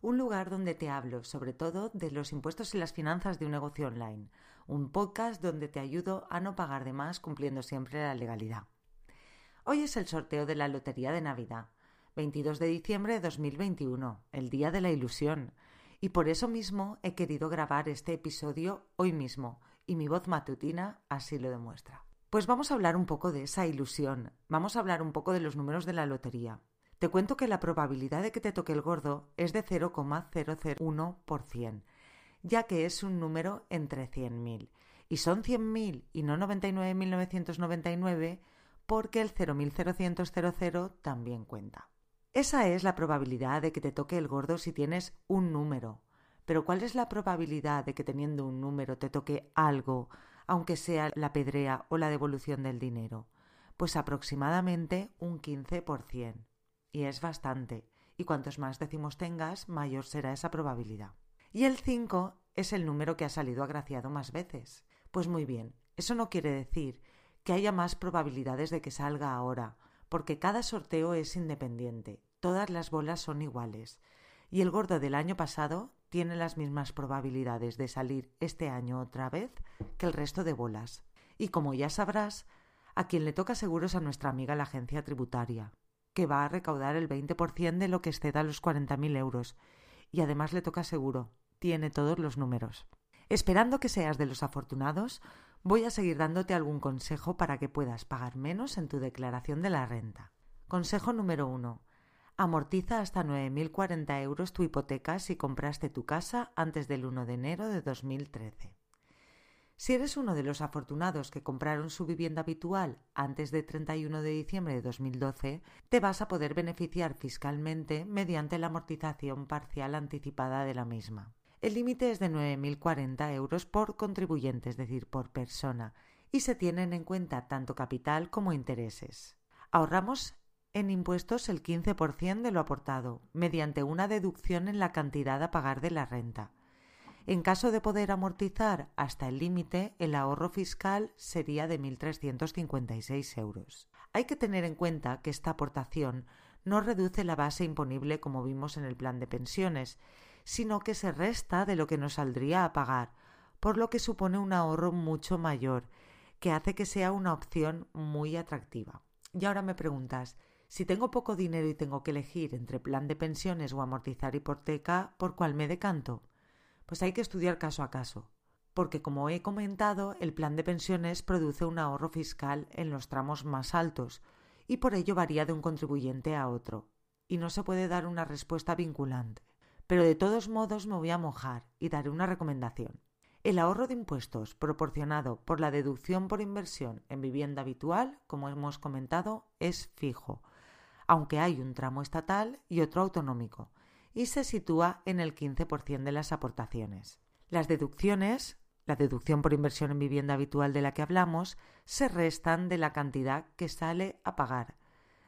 un lugar donde te hablo sobre todo de los impuestos y las finanzas de un negocio online, un podcast donde te ayudo a no pagar de más cumpliendo siempre la legalidad. Hoy es el sorteo de la Lotería de Navidad, 22 de diciembre de 2021, el Día de la Ilusión, y por eso mismo he querido grabar este episodio hoy mismo, y mi voz matutina así lo demuestra. Pues vamos a hablar un poco de esa ilusión, vamos a hablar un poco de los números de la lotería. Te cuento que la probabilidad de que te toque el gordo es de 0,001%, ya que es un número entre 100.000. Y son 100.000 y no 99.999 porque el 0.0000 también cuenta. Esa es la probabilidad de que te toque el gordo si tienes un número. Pero ¿cuál es la probabilidad de que teniendo un número te toque algo, aunque sea la pedrea o la devolución del dinero? Pues aproximadamente un 15% y es bastante, y cuantos más décimos tengas, mayor será esa probabilidad. Y el 5 es el número que ha salido agraciado más veces. Pues muy bien, eso no quiere decir que haya más probabilidades de que salga ahora, porque cada sorteo es independiente, todas las bolas son iguales, y el gordo del año pasado tiene las mismas probabilidades de salir este año otra vez que el resto de bolas. Y como ya sabrás, a quien le toca seguro es a nuestra amiga la agencia tributaria, que va a recaudar el 20% de lo que exceda los 40.000 euros. Y además le toca seguro. Tiene todos los números. Esperando que seas de los afortunados, voy a seguir dándote algún consejo para que puedas pagar menos en tu declaración de la renta. Consejo número 1. Amortiza hasta 9.040 euros tu hipoteca si compraste tu casa antes del 1 de enero de 2013. Si eres uno de los afortunados que compraron su vivienda habitual antes de 31 de diciembre de 2012, te vas a poder beneficiar fiscalmente mediante la amortización parcial anticipada de la misma. El límite es de 9.040 euros por contribuyente, es decir, por persona, y se tienen en cuenta tanto capital como intereses. Ahorramos en impuestos el 15% de lo aportado, mediante una deducción en la cantidad a pagar de la renta. En caso de poder amortizar hasta el límite, el ahorro fiscal sería de 1.356 euros. Hay que tener en cuenta que esta aportación no reduce la base imponible como vimos en el plan de pensiones, sino que se resta de lo que nos saldría a pagar, por lo que supone un ahorro mucho mayor, que hace que sea una opción muy atractiva. Y ahora me preguntas, si tengo poco dinero y tengo que elegir entre plan de pensiones o amortizar hipoteca, ¿por cuál me decanto? Pues hay que estudiar caso a caso, porque como he comentado, el plan de pensiones produce un ahorro fiscal en los tramos más altos y por ello varía de un contribuyente a otro, y no se puede dar una respuesta vinculante. Pero de todos modos me voy a mojar y daré una recomendación. El ahorro de impuestos proporcionado por la deducción por inversión en vivienda habitual, como hemos comentado, es fijo, aunque hay un tramo estatal y otro autonómico, y se sitúa en el 15% de las aportaciones. Las deducciones, la deducción por inversión en vivienda habitual de la que hablamos, se restan de la cantidad que sale a pagar,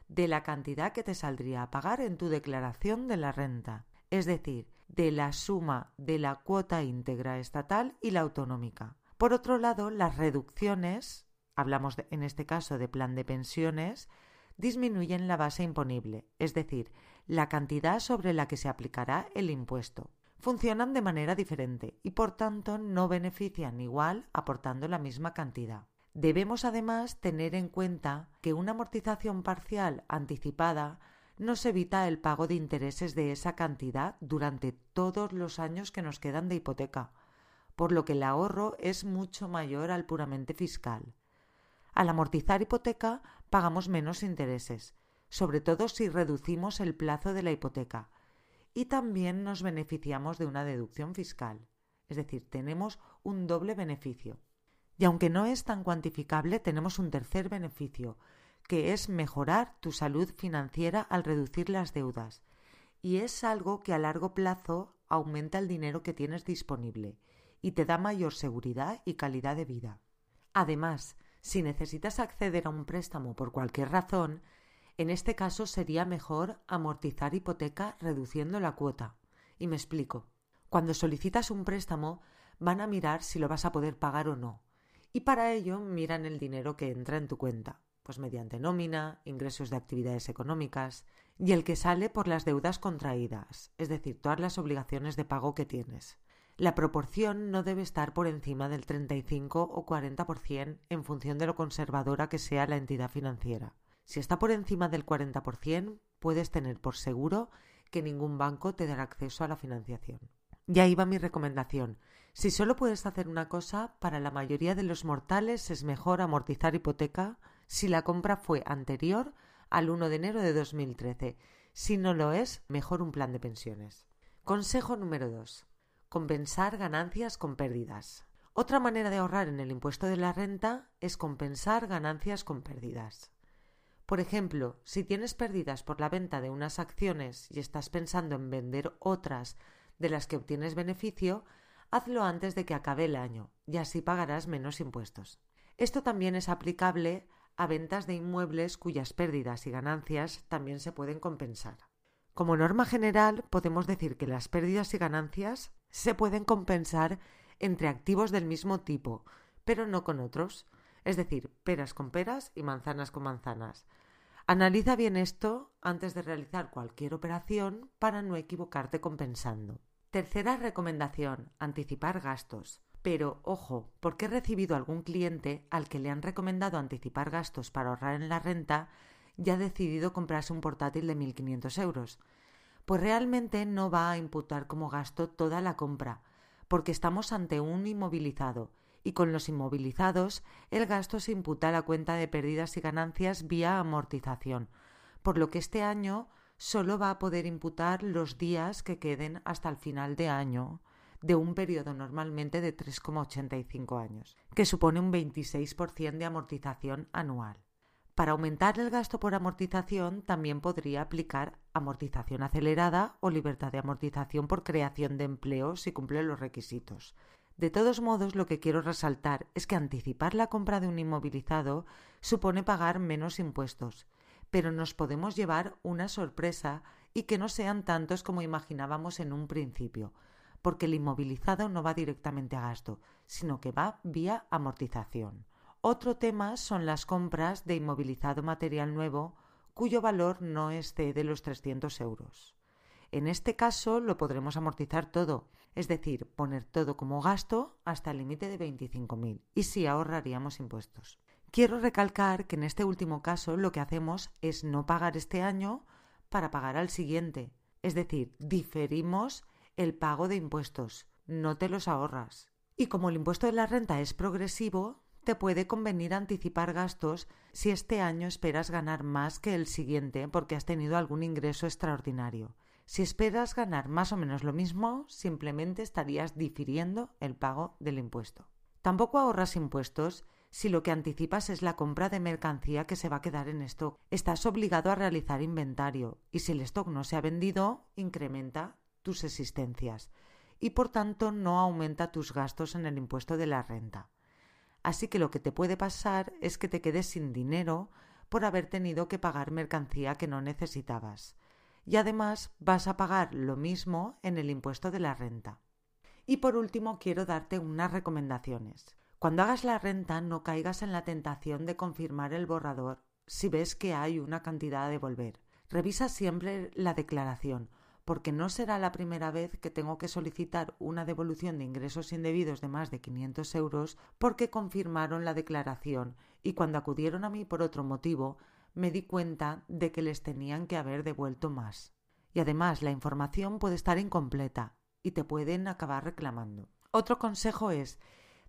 de la cantidad que te saldría a pagar en tu declaración de la renta, es decir, de la suma de la cuota íntegra estatal y la autonómica. Por otro lado, las reducciones, hablamos en este caso de plan de pensiones, disminuyen la base imponible, es decir, la cantidad sobre la que se aplicará el impuesto. Funcionan de manera diferente y por tanto no benefician igual aportando la misma cantidad. Debemos además tener en cuenta que una amortización parcial anticipada nos evita el pago de intereses de esa cantidad durante todos los años que nos quedan de hipoteca, por lo que el ahorro es mucho mayor al puramente fiscal. Al amortizar hipoteca pagamos menos intereses, sobre todo si reducimos el plazo de la hipoteca, y también nos beneficiamos de una deducción fiscal, es decir, tenemos un doble beneficio. Y aunque no es tan cuantificable, tenemos un tercer beneficio, que es mejorar tu salud financiera al reducir las deudas, y es algo que a largo plazo aumenta el dinero que tienes disponible y te da mayor seguridad y calidad de vida. Además, si necesitas acceder a un préstamo por cualquier razón, en este caso sería mejor amortizar hipoteca reduciendo la cuota. Y me explico. Cuando solicitas un préstamo, van a mirar si lo vas a poder pagar o no. Y para ello miran el dinero que entra en tu cuenta, pues mediante nómina, ingresos de actividades económicas y el que sale por las deudas contraídas, es decir, todas las obligaciones de pago que tienes. La proporción no debe estar por encima del 35 o 40% en función de lo conservadora que sea la entidad financiera. Si está por encima del 40%, puedes tener por seguro que ningún banco te dará acceso a la financiación. Y ahí va mi recomendación. Si solo puedes hacer una cosa, para la mayoría de los mortales es mejor amortizar hipoteca si la compra fue anterior al 1 de enero de 2013. Si no lo es, mejor un plan de pensiones. Consejo número 2 compensar ganancias con pérdidas. Otra manera de ahorrar en el impuesto de la renta es compensar ganancias con pérdidas. Por ejemplo, si tienes pérdidas por la venta de unas acciones y estás pensando en vender otras de las que obtienes beneficio, hazlo antes de que acabe el año y así pagarás menos impuestos. Esto también es aplicable a ventas de inmuebles cuyas pérdidas y ganancias también se pueden compensar. Como norma general, podemos decir que las pérdidas y ganancias se pueden compensar entre activos del mismo tipo, pero no con otros, es decir, peras con peras y manzanas con manzanas. Analiza bien esto antes de realizar cualquier operación para no equivocarte compensando. Tercera recomendación, anticipar gastos. Pero, ojo, porque he recibido algún cliente al que le han recomendado anticipar gastos para ahorrar en la renta y ha decidido comprarse un portátil de 1.500 euros pues realmente no va a imputar como gasto toda la compra, porque estamos ante un inmovilizado, y con los inmovilizados el gasto se imputa a la cuenta de pérdidas y ganancias vía amortización, por lo que este año solo va a poder imputar los días que queden hasta el final de año, de un periodo normalmente de 3,85 años, que supone un 26% de amortización anual. Para aumentar el gasto por amortización también podría aplicar amortización acelerada o libertad de amortización por creación de empleo si cumple los requisitos. De todos modos, lo que quiero resaltar es que anticipar la compra de un inmovilizado supone pagar menos impuestos, pero nos podemos llevar una sorpresa y que no sean tantos como imaginábamos en un principio, porque el inmovilizado no va directamente a gasto, sino que va vía amortización. Otro tema son las compras de inmovilizado material nuevo cuyo valor no excede los 300 euros. En este caso lo podremos amortizar todo, es decir, poner todo como gasto hasta el límite de 25.000 y sí ahorraríamos impuestos. Quiero recalcar que en este último caso lo que hacemos es no pagar este año para pagar al siguiente, es decir, diferimos el pago de impuestos, no te los ahorras. Y como el impuesto de la renta es progresivo, te puede convenir anticipar gastos si este año esperas ganar más que el siguiente porque has tenido algún ingreso extraordinario. Si esperas ganar más o menos lo mismo, simplemente estarías difiriendo el pago del impuesto. Tampoco ahorras impuestos si lo que anticipas es la compra de mercancía que se va a quedar en stock. Estás obligado a realizar inventario y si el stock no se ha vendido, incrementa tus existencias y por tanto no aumenta tus gastos en el impuesto de la renta. Así que lo que te puede pasar es que te quedes sin dinero por haber tenido que pagar mercancía que no necesitabas. Y además vas a pagar lo mismo en el impuesto de la renta. Y por último quiero darte unas recomendaciones. Cuando hagas la renta no caigas en la tentación de confirmar el borrador si ves que hay una cantidad a devolver. Revisa siempre la declaración porque no será la primera vez que tengo que solicitar una devolución de ingresos indebidos de más de 500 euros porque confirmaron la declaración y cuando acudieron a mí por otro motivo me di cuenta de que les tenían que haber devuelto más. Y además la información puede estar incompleta y te pueden acabar reclamando. Otro consejo es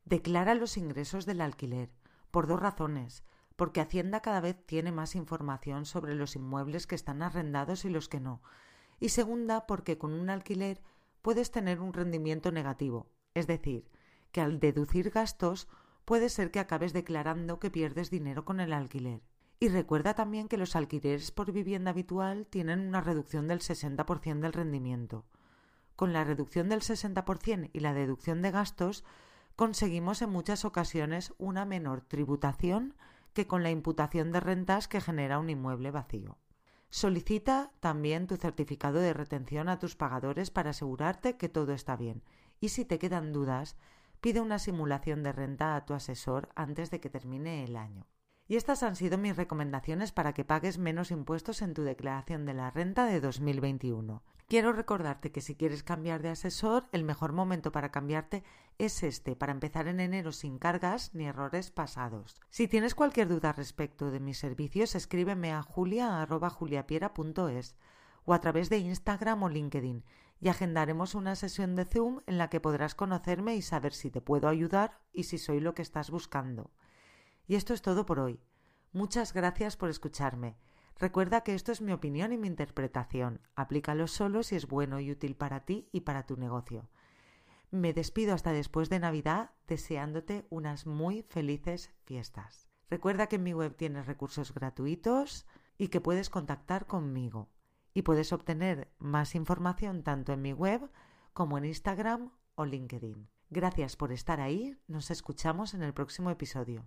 declara los ingresos del alquiler, por dos razones porque Hacienda cada vez tiene más información sobre los inmuebles que están arrendados y los que no, y segunda porque con un alquiler puedes tener un rendimiento negativo, es decir, que al deducir gastos puede ser que acabes declarando que pierdes dinero con el alquiler. Y recuerda también que los alquileres por vivienda habitual tienen una reducción del 60% del rendimiento. con la reducción del 60% y la deducción de gastos, conseguimos en muchas ocasiones una menor tributación que con la imputación de rentas que genera un inmueble vacío. Solicita también tu certificado de retención a tus pagadores para asegurarte que todo está bien. Y si te quedan dudas, pide una simulación de renta a tu asesor antes de que termine el año. Y estas han sido mis recomendaciones para que pagues menos impuestos en tu declaración de la renta de 2021. Quiero recordarte que si quieres cambiar de asesor, el mejor momento para cambiarte es este, para empezar en enero sin cargas ni errores pasados. Si tienes cualquier duda respecto de mis servicios, escríbeme a julia.juliapiera.es o a través de Instagram o LinkedIn y agendaremos una sesión de Zoom en la que podrás conocerme y saber si te puedo ayudar y si soy lo que estás buscando. Y esto es todo por hoy. Muchas gracias por escucharme. Recuerda que esto es mi opinión y mi interpretación. Aplícalo solo si es bueno y útil para ti y para tu negocio. Me despido hasta después de Navidad deseándote unas muy felices fiestas. Recuerda que en mi web tienes recursos gratuitos y que puedes contactar conmigo. Y puedes obtener más información tanto en mi web como en Instagram o LinkedIn. Gracias por estar ahí. Nos escuchamos en el próximo episodio.